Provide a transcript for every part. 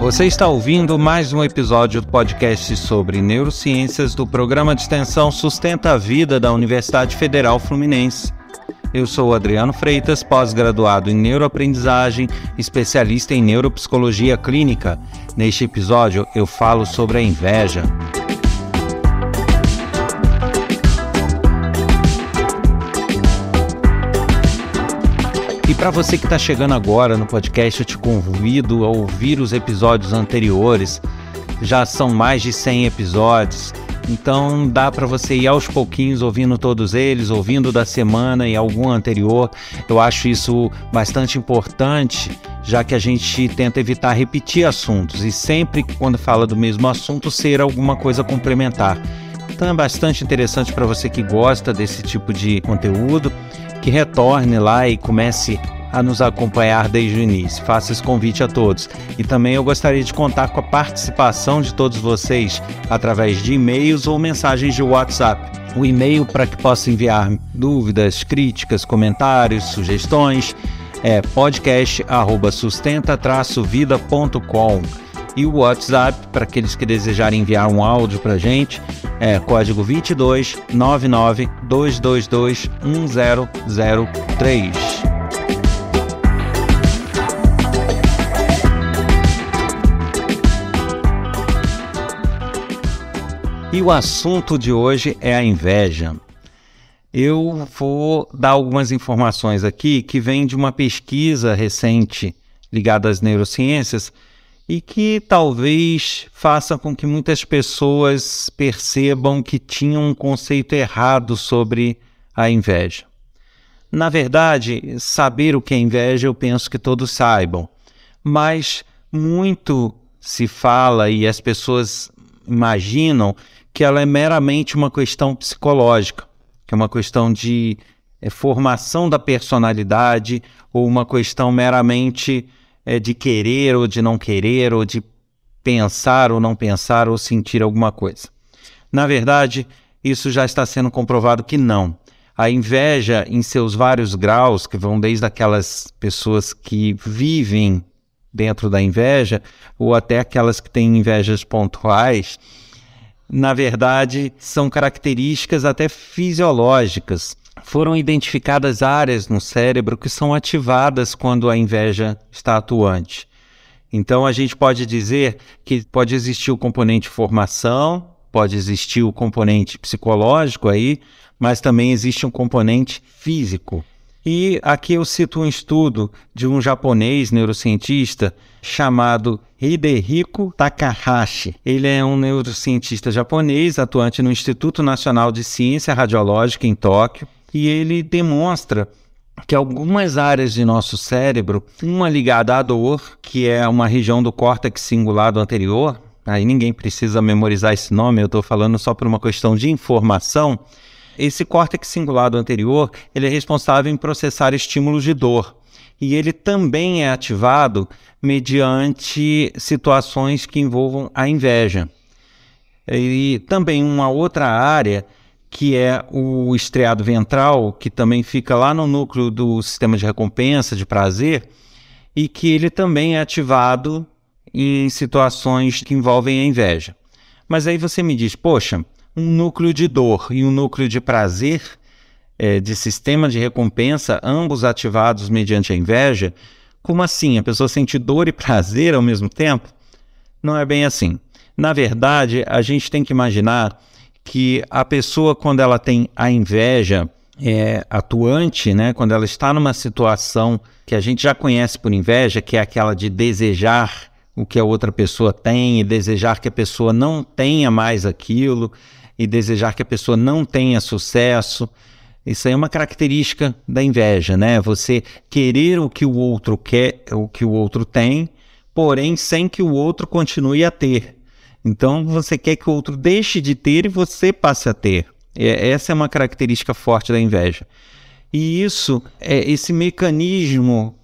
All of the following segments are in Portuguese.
Você está ouvindo mais um episódio do podcast sobre neurociências do programa de extensão Sustenta a Vida da Universidade Federal Fluminense. Eu sou Adriano Freitas, pós-graduado em neuroaprendizagem, especialista em neuropsicologia clínica. Neste episódio, eu falo sobre a inveja. E para você que está chegando agora no podcast, eu te convido a ouvir os episódios anteriores. Já são mais de 100 episódios. Então dá para você ir aos pouquinhos ouvindo todos eles, ouvindo da semana e algum anterior. Eu acho isso bastante importante, já que a gente tenta evitar repetir assuntos e sempre quando fala do mesmo assunto ser alguma coisa complementar. Então é bastante interessante para você que gosta desse tipo de conteúdo que retorne lá e comece a nos acompanhar desde o início. Faça esse convite a todos. E também eu gostaria de contar com a participação de todos vocês através de e-mails ou mensagens de WhatsApp. O e-mail para que possa enviar dúvidas, críticas, comentários, sugestões é podcast@sustenta-vida.com e o WhatsApp para aqueles que desejarem enviar um áudio para a gente é código 22 99 222 1003. E o assunto de hoje é a inveja. Eu vou dar algumas informações aqui que vêm de uma pesquisa recente ligada às neurociências e que talvez faça com que muitas pessoas percebam que tinham um conceito errado sobre a inveja. Na verdade, saber o que é inveja eu penso que todos saibam, mas muito se fala e as pessoas imaginam que ela é meramente uma questão psicológica, que é uma questão de é, formação da personalidade ou uma questão meramente é, de querer ou de não querer, ou de pensar ou não pensar, ou sentir alguma coisa. Na verdade, isso já está sendo comprovado que não. A inveja, em seus vários graus, que vão desde aquelas pessoas que vivem dentro da inveja, ou até aquelas que têm invejas pontuais, na verdade, são características até fisiológicas foram identificadas áreas no cérebro que são ativadas quando a inveja está atuante. Então a gente pode dizer que pode existir o componente formação, pode existir o componente psicológico aí, mas também existe um componente físico. E aqui eu cito um estudo de um japonês neurocientista chamado Hidehiko Takahashi. Ele é um neurocientista japonês atuante no Instituto Nacional de Ciência Radiológica em Tóquio e ele demonstra que algumas áreas de nosso cérebro, uma ligada à dor, que é uma região do córtex cingulado anterior, aí ninguém precisa memorizar esse nome, eu estou falando só por uma questão de informação. Esse córtex cingulado anterior, ele é responsável em processar estímulos de dor. E ele também é ativado mediante situações que envolvam a inveja. E também uma outra área que é o estriado ventral, que também fica lá no núcleo do sistema de recompensa, de prazer, e que ele também é ativado em situações que envolvem a inveja. Mas aí você me diz, poxa, um núcleo de dor e um núcleo de prazer, é, de sistema de recompensa, ambos ativados mediante a inveja, como assim? A pessoa sente dor e prazer ao mesmo tempo? Não é bem assim. Na verdade, a gente tem que imaginar que a pessoa, quando ela tem a inveja é, atuante, né, quando ela está numa situação que a gente já conhece por inveja, que é aquela de desejar o que a outra pessoa tem e desejar que a pessoa não tenha mais aquilo e desejar que a pessoa não tenha sucesso. Isso aí é uma característica da inveja, né? Você querer o que o outro quer, o que o outro tem, porém sem que o outro continue a ter. Então você quer que o outro deixe de ter e você passe a ter. É, essa é uma característica forte da inveja. E isso, é, esse mecanismo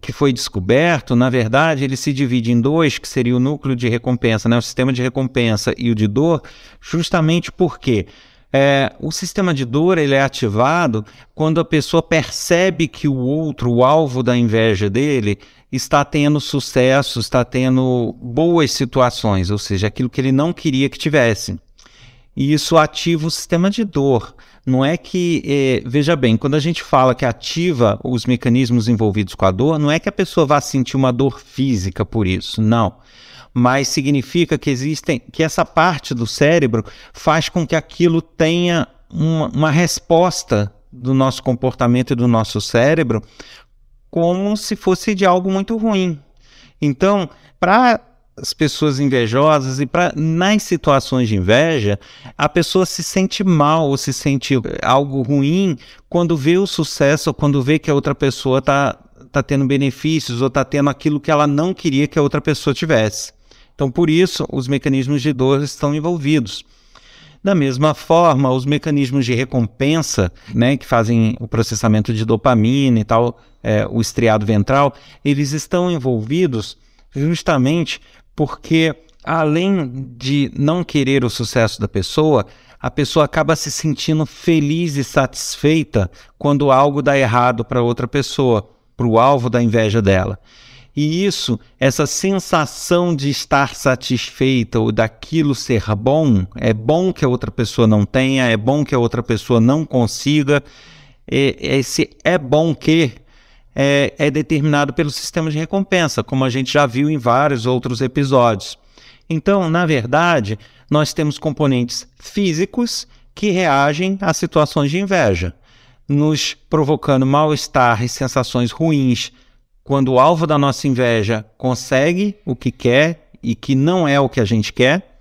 que foi descoberto, na verdade, ele se divide em dois, que seria o núcleo de recompensa, né? o sistema de recompensa e o de dor, justamente porque é, o sistema de dor ele é ativado quando a pessoa percebe que o outro, o alvo da inveja dele, está tendo sucesso, está tendo boas situações, ou seja, aquilo que ele não queria que tivesse. E isso ativa o sistema de dor. Não é que, é, veja bem, quando a gente fala que ativa os mecanismos envolvidos com a dor, não é que a pessoa vá sentir uma dor física por isso, não. Mas significa que existem, que essa parte do cérebro faz com que aquilo tenha uma, uma resposta do nosso comportamento e do nosso cérebro como se fosse de algo muito ruim. Então, para as pessoas invejosas e para nas situações de inveja, a pessoa se sente mal ou se sente algo ruim quando vê o sucesso ou quando vê que a outra pessoa está tá tendo benefícios ou está tendo aquilo que ela não queria que a outra pessoa tivesse. Então, por isso, os mecanismos de dor estão envolvidos. Da mesma forma, os mecanismos de recompensa, né, que fazem o processamento de dopamina e tal, é, o estriado ventral, eles estão envolvidos justamente porque, além de não querer o sucesso da pessoa, a pessoa acaba se sentindo feliz e satisfeita quando algo dá errado para outra pessoa, para o alvo da inveja dela. E isso, essa sensação de estar satisfeita ou daquilo ser bom, é bom que a outra pessoa não tenha, é bom que a outra pessoa não consiga. Esse é bom que é, é determinado pelo sistema de recompensa, como a gente já viu em vários outros episódios. Então, na verdade, nós temos componentes físicos que reagem a situações de inveja, nos provocando mal-estar e sensações ruins quando o alvo da nossa inveja consegue o que quer e que não é o que a gente quer,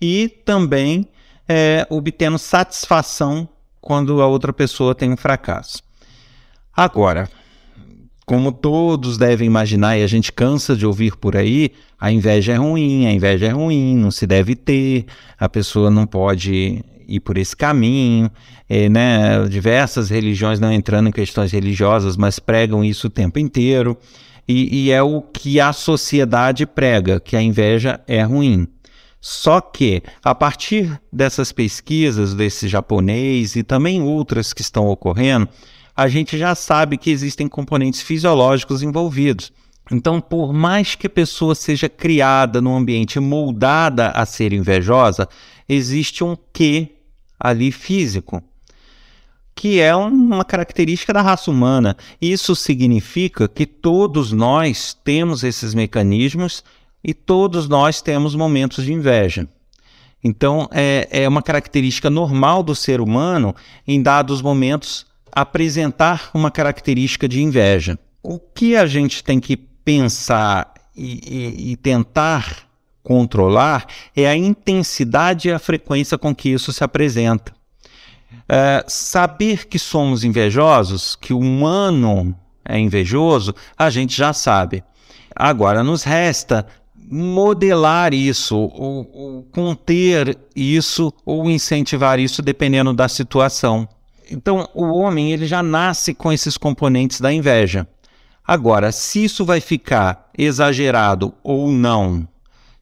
e também é, obtendo satisfação quando a outra pessoa tem um fracasso. Agora, como todos devem imaginar e a gente cansa de ouvir por aí, a inveja é ruim, a inveja é ruim, não se deve ter, a pessoa não pode ir por esse caminho, é, né? diversas religiões não entrando em questões religiosas, mas pregam isso o tempo inteiro, e, e é o que a sociedade prega, que a inveja é ruim. Só que, a partir dessas pesquisas desse japonês e também outras que estão ocorrendo, a gente já sabe que existem componentes fisiológicos envolvidos. Então, por mais que a pessoa seja criada num ambiente moldada a ser invejosa, existe um quê ali físico, que é uma característica da raça humana. Isso significa que todos nós temos esses mecanismos e todos nós temos momentos de inveja. Então, é, é uma característica normal do ser humano, em dados momentos, apresentar uma característica de inveja. O que a gente tem que pensar e, e, e tentar controlar é a intensidade e a frequência com que isso se apresenta. É, saber que somos invejosos, que o humano é invejoso, a gente já sabe. Agora, nos resta modelar isso, ou, ou, conter isso, ou incentivar isso, dependendo da situação. Então, o homem ele já nasce com esses componentes da inveja. Agora, se isso vai ficar exagerado ou não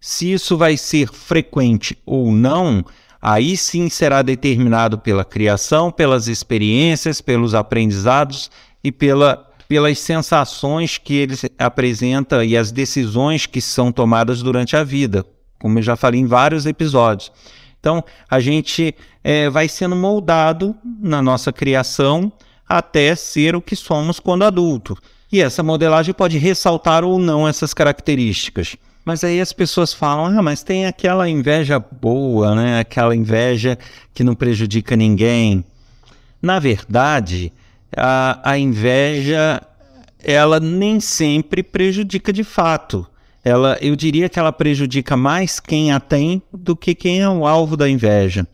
se isso vai ser frequente ou não, aí sim será determinado pela criação, pelas experiências, pelos aprendizados e pela, pelas sensações que ele apresenta e as decisões que são tomadas durante a vida, como eu já falei em vários episódios. Então, a gente é, vai sendo moldado na nossa criação até ser o que somos quando adulto. E essa modelagem pode ressaltar ou não essas características. Mas aí as pessoas falam, ah, mas tem aquela inveja boa, né? Aquela inveja que não prejudica ninguém. Na verdade, a, a inveja, ela nem sempre prejudica de fato. Ela, eu diria que ela prejudica mais quem a tem do que quem é o alvo da inveja.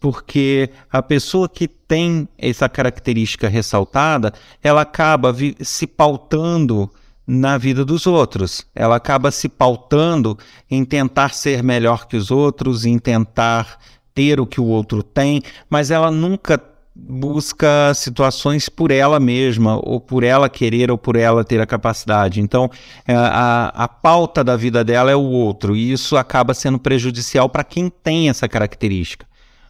Porque a pessoa que tem essa característica ressaltada, ela acaba se pautando na vida dos outros. Ela acaba se pautando em tentar ser melhor que os outros, em tentar ter o que o outro tem, mas ela nunca busca situações por ela mesma, ou por ela querer, ou por ela ter a capacidade. Então, é, a, a pauta da vida dela é o outro, e isso acaba sendo prejudicial para quem tem essa característica.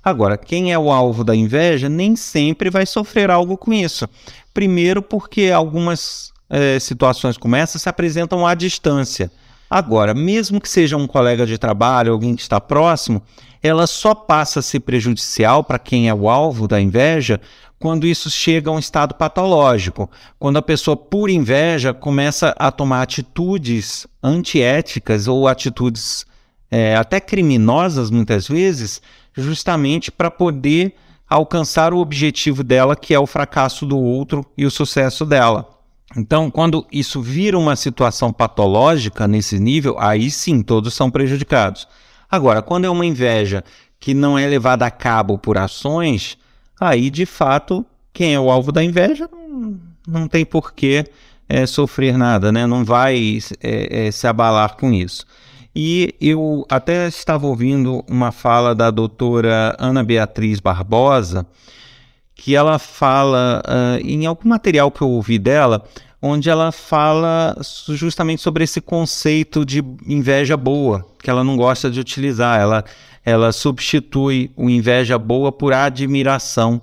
Agora, quem é o alvo da inveja nem sempre vai sofrer algo com isso. Primeiro, porque algumas é, situações como essa se apresentam à distância. Agora, mesmo que seja um colega de trabalho, alguém que está próximo, ela só passa a ser prejudicial para quem é o alvo da inveja quando isso chega a um estado patológico, quando a pessoa, por inveja, começa a tomar atitudes antiéticas ou atitudes é, até criminosas, muitas vezes, justamente para poder alcançar o objetivo dela, que é o fracasso do outro e o sucesso dela. Então, quando isso vira uma situação patológica nesse nível, aí sim todos são prejudicados. Agora, quando é uma inveja que não é levada a cabo por ações, aí de fato quem é o alvo da inveja não, tem por que é, sofrer nada, né? não vai é, é, se abalar com isso. E eu até estava ouvindo uma fala da doutora Ana Beatriz Barbosa, que ela fala uh, em algum material que eu ouvi dela, onde ela fala justamente sobre esse conceito de inveja boa, que ela não gosta de utilizar. Ela, ela substitui o inveja boa por admiração.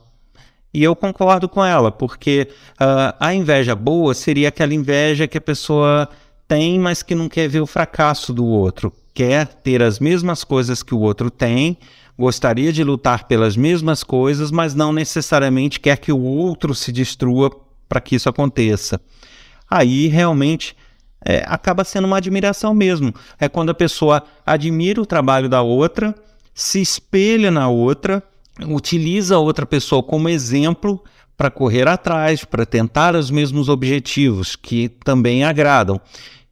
E eu concordo com ela, porque uh, a inveja boa seria aquela inveja que a pessoa tem, mas que não quer ver o fracasso do outro. Quer ter as mesmas coisas que o outro tem, gostaria de lutar pelas mesmas coisas, mas não necessariamente quer que o outro se destrua para que isso aconteça. Aí realmente é, acaba sendo uma admiração mesmo. É quando a pessoa admira o trabalho da outra, se espelha na outra, utiliza a outra pessoa como exemplo para correr atrás, para tentar os mesmos objetivos que também agradam.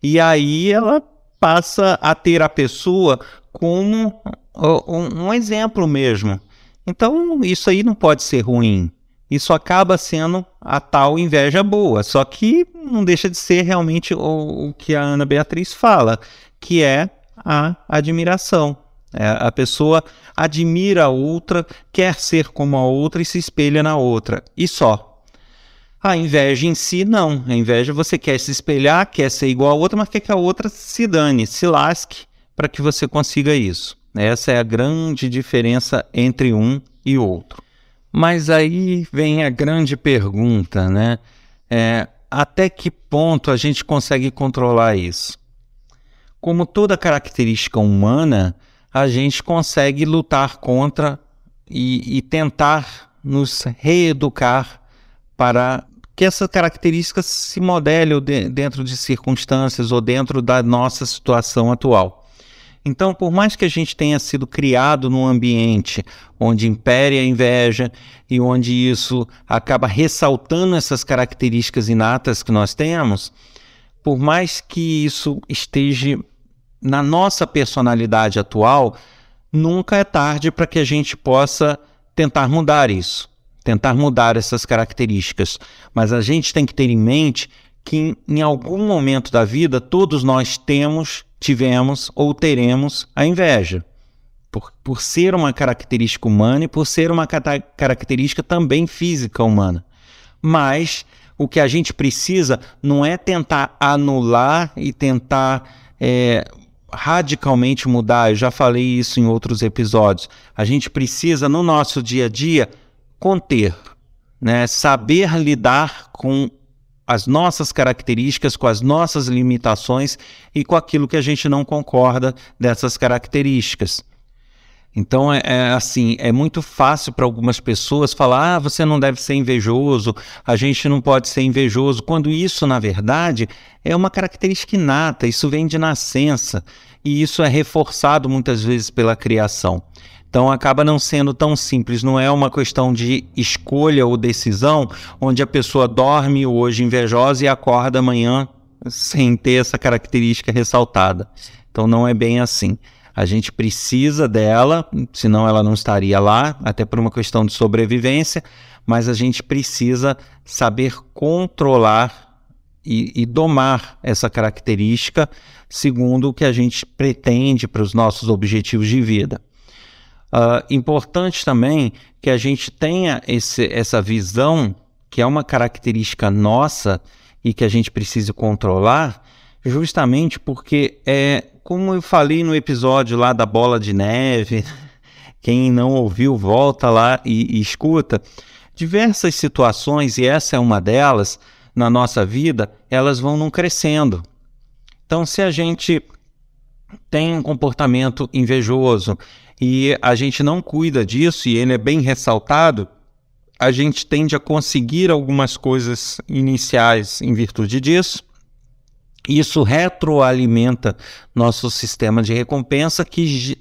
E aí ela passa a ter a pessoa como um, exemplo mesmo. Então, isso aí não pode ser ruim. Isso acaba sendo a tal inveja boa, só que não deixa de ser realmente o que a Ana Beatriz fala, que é a admiração. É, a pessoa admira a outra, quer ser como a outra e se espelha na outra, e só. A inveja em si, não. A inveja você quer se espelhar, quer ser igual a outra, mas quer que a outra se dane, se lasque para que você consiga isso. Essa é a grande diferença entre um e outro. Mas aí vem a grande pergunta, né? É, até que ponto a gente consegue controlar isso? Como toda característica humana, a gente consegue lutar contra e, e tentar nos reeducar para que essa característica se modele dentro de circunstâncias ou dentro da nossa situação atual. Então, por mais que a gente tenha sido criado num ambiente onde impere a inveja e onde isso acaba ressaltando essas características inatas que nós temos, por mais que isso esteja na nossa personalidade atual, nunca é tarde para que a gente possa tentar mudar isso, tentar mudar essas características. Mas a gente tem que ter em mente que em algum momento da vida todos nós temos tivemos ou teremos a inveja. Por, por ser uma característica humana e por ser uma característica também física humana. Mas o que a gente precisa não é tentar anular e tentar é, radicalmente mudar. Eu já falei isso em outros episódios. A gente precisa, no nosso dia a dia, conter, né? saber lidar com as nossas características, com as nossas limitações e com aquilo que a gente não concorda dessas características. Então é, é assim, é muito fácil para algumas pessoas falar: ah, você não deve ser invejoso, a gente não pode ser invejoso, quando isso, na verdade, é uma característica inata, isso vem de nascença e isso é reforçado muitas vezes pela criação. Então acaba não sendo tão simples, não é uma questão de escolha ou decisão, onde a pessoa dorme hoje invejosa e acorda amanhã sem ter essa característica ressaltada. Então não é bem assim. A gente precisa dela, senão ela não estaria lá, até por uma questão de sobrevivência, mas a gente precisa saber controlar e, e domar essa característica segundo o que a gente pretende para os nossos objetivos de vida. Uh, importante também que a gente tenha esse, essa visão, que é uma característica nossa e que a gente precisa controlar, justamente porque é como eu falei no episódio lá da bola de neve, quem não ouviu, volta lá e, e escuta. Diversas situações, e essa é uma delas, na nossa vida, elas vão não crescendo. Então, se a gente tem um comportamento invejoso e a gente não cuida disso e ele é bem ressaltado, a gente tende a conseguir algumas coisas iniciais em virtude disso. Isso retroalimenta nosso sistema de recompensa que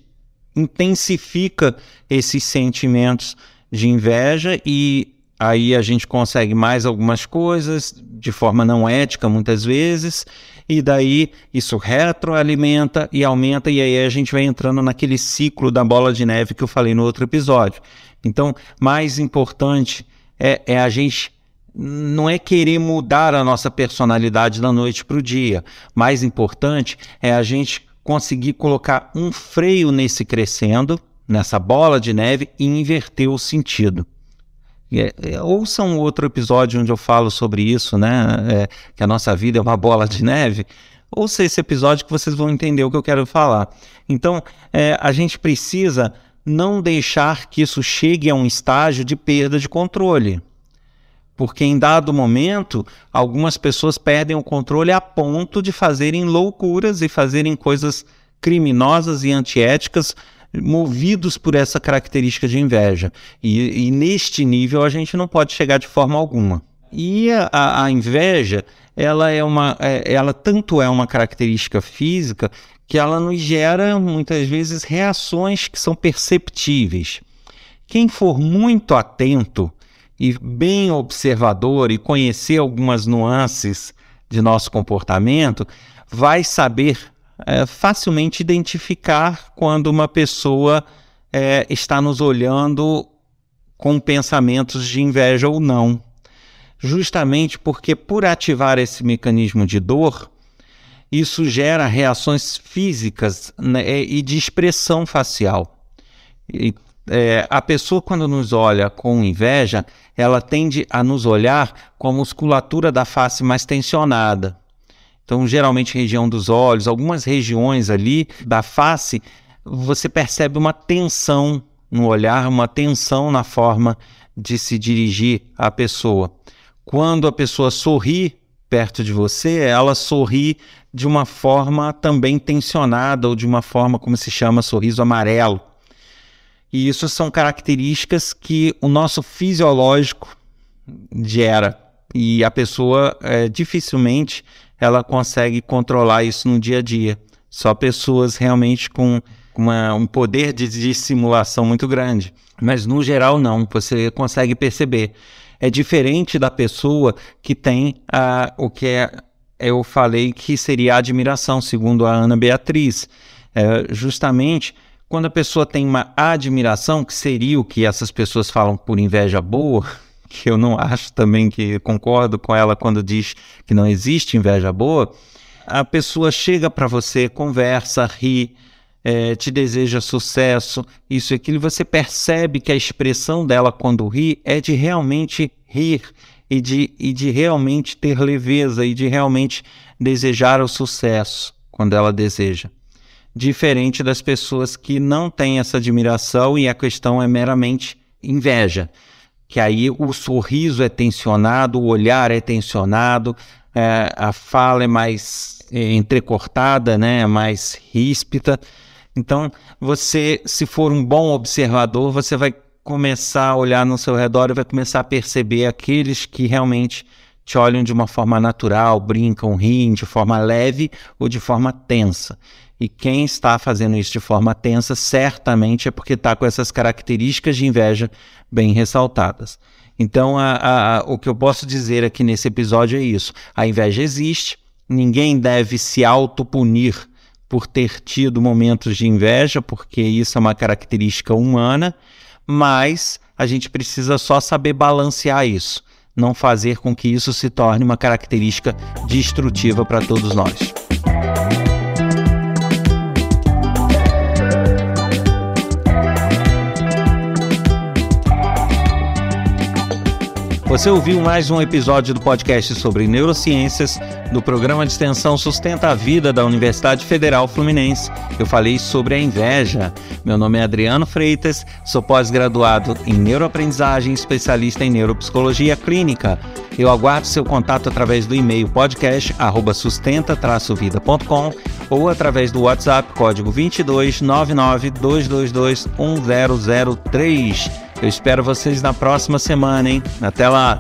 intensifica esses sentimentos de inveja e aí a gente consegue mais algumas coisas de forma não ética muitas vezes e daí isso retroalimenta e aumenta, e aí a gente vai entrando naquele ciclo da bola de neve que eu falei no outro episódio. Então, mais importante é, é a gente não é querer mudar a nossa personalidade da noite para o dia. Mais importante é a gente conseguir colocar um freio nesse crescendo, nessa bola de neve e inverter o sentido. É, é, ouça um outro episódio onde eu falo sobre isso, né? É, que a nossa vida é uma bola de neve. Ouça esse episódio que vocês vão entender o que eu quero falar. Então, é, a gente precisa não deixar que isso chegue a um estágio de perda de controle. Porque em dado momento, algumas pessoas perdem o controle a ponto de fazerem loucuras e fazerem coisas criminosas e antiéticas movidos por essa característica de inveja. E, e neste nível a gente não pode chegar de forma alguma. E a, a inveja, ela é uma, é, ela tanto é uma característica física que ela nos gera muitas vezes reações que são perceptíveis. Quem for muito atento e bem observador e conhecer algumas nuances de nosso comportamento, vai saber é, facilmente identificar quando uma pessoa é, está nos olhando com pensamentos de inveja ou não. Justamente porque, por ativar esse mecanismo de dor, isso gera reações físicas né, e de expressão facial. E, é, a pessoa, quando nos olha com inveja, ela tende a nos olhar com a musculatura da face mais tensionada. Então, geralmente, região dos olhos, algumas regiões ali da face, você percebe uma tensão no olhar, uma tensão na forma de se dirigir à pessoa. Quando a pessoa sorri perto de você, ela sorri de uma forma também tensionada ou de uma forma como se chama sorriso amarelo. E isso são características que o nosso fisiológico gera e a pessoa é, dificilmente ela consegue controlar isso no dia a dia. Só pessoas realmente com uma, um poder de dissimulação muito grande. Mas no geral, não, você consegue perceber. É diferente da pessoa que tem uh, o que é, eu falei que seria a admiração, segundo a Ana Beatriz. É, justamente quando a pessoa tem uma admiração, que seria o que essas pessoas falam por inveja boa, que eu não acho também que concordo com ela quando diz que não existe inveja boa, a pessoa chega para você, conversa, ri, é, te deseja sucesso, isso e aquilo, você percebe que a expressão dela quando ri é de realmente rir e de, e de realmente ter leveza e de realmente desejar o sucesso quando ela deseja. Diferente das pessoas que não têm essa admiração e a questão é meramente inveja que aí o sorriso é tensionado, o olhar é tensionado, é, a fala é mais é, entrecortada, né, mais ríspida. Então, você, se for um bom observador, você vai começar a olhar no seu redor e vai começar a perceber aqueles que realmente te olham de uma forma natural, brincam, riem de forma leve ou de forma tensa. E quem está fazendo isso de forma tensa, certamente é porque está com essas características de inveja bem ressaltadas. Então, a, a, a, o que eu posso dizer aqui nesse episódio é isso: a inveja existe, ninguém deve se autopunir por ter tido momentos de inveja, porque isso é uma característica humana, mas a gente precisa só saber balancear isso, não fazer com que isso se torne uma característica destrutiva para todos nós. Você ouviu mais um episódio do podcast sobre neurociências do programa de extensão Sustenta a Vida da Universidade Federal Fluminense. Eu falei sobre a inveja. Meu nome é Adriano Freitas, sou pós-graduado em neuroaprendizagem, especialista em neuropsicologia clínica. Eu aguardo seu contato através do e-mail podcast@sustenta-vida.com ou através do WhatsApp código 22992221003. Eu espero vocês na próxima semana, hein? Até lá!